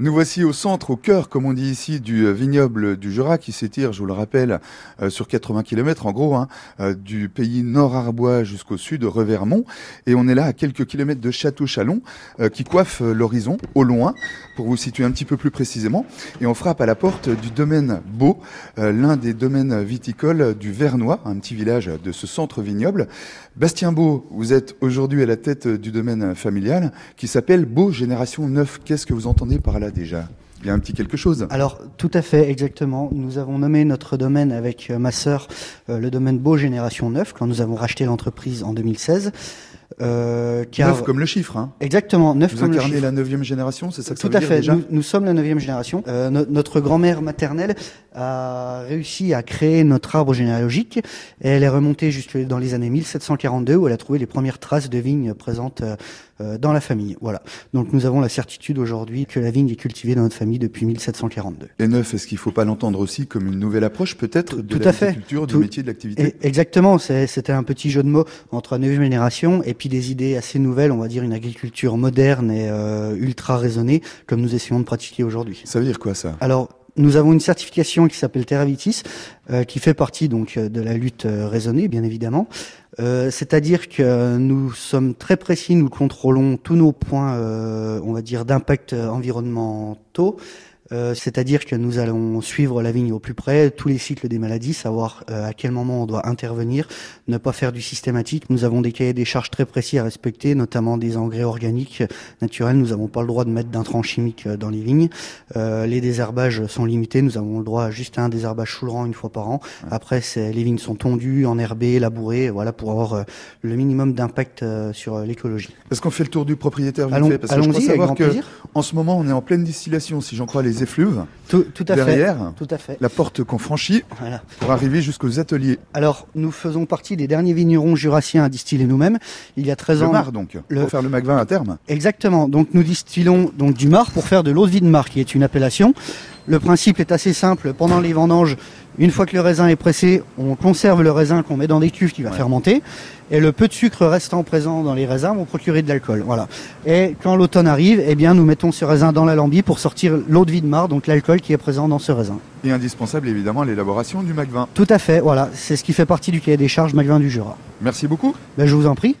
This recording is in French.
Nous voici au centre, au cœur, comme on dit ici, du euh, vignoble du Jura qui s'étire, je vous le rappelle, euh, sur 80 km en gros, hein, euh, du pays nord-arbois jusqu'au sud, Revermont. Et on est là à quelques kilomètres de Château-Chalon qui coiffe l'horizon au loin, pour vous situer un petit peu plus précisément. Et on frappe à la porte du domaine Beau, l'un des domaines viticoles du Vernois, un petit village de ce centre vignoble. Bastien Beau, vous êtes aujourd'hui à la tête du domaine familial qui s'appelle Beau Génération 9. Qu'est-ce que vous entendez par là? Déjà il y a un petit quelque chose. Alors, tout à fait, exactement. Nous avons nommé notre domaine avec euh, ma sœur euh, le domaine Beau Génération 9 quand nous avons racheté l'entreprise en 2016. Euh, car... comme le chiffre. Hein. Exactement, neuf Vous comme le chiffre. la neuvième génération, c'est ça que Tout ça veut à fait. déjà nous, sommes la neuvième génération. Euh, notre grand-mère maternelle a réussi à créer notre arbre généalogique. Et elle est remontée jusque dans les années 1742 où elle a trouvé les premières traces de vignes présentes euh, euh, dans la famille. Voilà. Donc nous avons la certitude aujourd'hui que la vigne est cultivée dans notre famille depuis 1742. Et neuf, est-ce qu'il ne faut pas l'entendre aussi comme une nouvelle approche peut-être de la culture, du métier, de l'activité? Exactement. C'était un petit jeu de mots entre la neuvième génération et puis des idées assez nouvelles, on va dire une agriculture moderne et euh, ultra raisonnée, comme nous essayons de pratiquer aujourd'hui. Ça veut dire quoi ça? Alors, nous avons une certification qui s'appelle Terravitis, euh, qui fait partie donc de la lutte euh, raisonnée, bien évidemment. Euh, c'est-à-dire que nous sommes très précis, nous contrôlons tous nos points, on va dire, d'impact environnementaux. Euh, c'est-à-dire que nous allons suivre la vigne au plus près, tous les cycles des maladies, savoir euh, à quel moment on doit intervenir, ne pas faire du systématique. Nous avons des cahiers des charges très précis à respecter, notamment des engrais organiques naturels. Nous n'avons pas le droit de mettre d'intrants chimiques euh, dans les vignes. les désherbages sont limités. Nous avons le droit à juste un désherbage sous une fois par an. Après, les vignes sont tondues, enherbées, labourées, voilà, pour avoir le minimum d'impact sur l'écologie. Est-ce qu'on fait le tour du propriétaire Parce que je crois savoir que en ce moment, on est en pleine distillation, si j'en crois les effluves. Tout, à derrière, fait. Tout à fait. La porte qu'on franchit pour arriver jusqu'aux ateliers. Alors, nous faisons partie des derniers vignerons jurassiens à distiller nous-mêmes. Il y a 13 le ans. Mar, donc, pour faire le Macvin à terme. Exactement. Donc, nous distillons donc du Mar pour faire de l'eau de vie de Mar, qui est une appellation. Le principe est assez simple. Pendant les vendanges, une fois que le raisin est pressé, on conserve le raisin qu'on met dans des cuves qui va fermenter. Et le peu de sucre restant présent dans les raisins vont procurer de l'alcool. Voilà. Et quand l'automne arrive, eh bien, nous mettons ce raisin dans l'alambier pour sortir l'eau de vie de mar, donc l'alcool qui est présent dans ce raisin. Et indispensable évidemment l'élaboration du Macvin. Tout à fait, voilà. C'est ce qui fait partie du cahier des charges Macvin du Jura. Merci beaucoup. Ben, je vous en prie.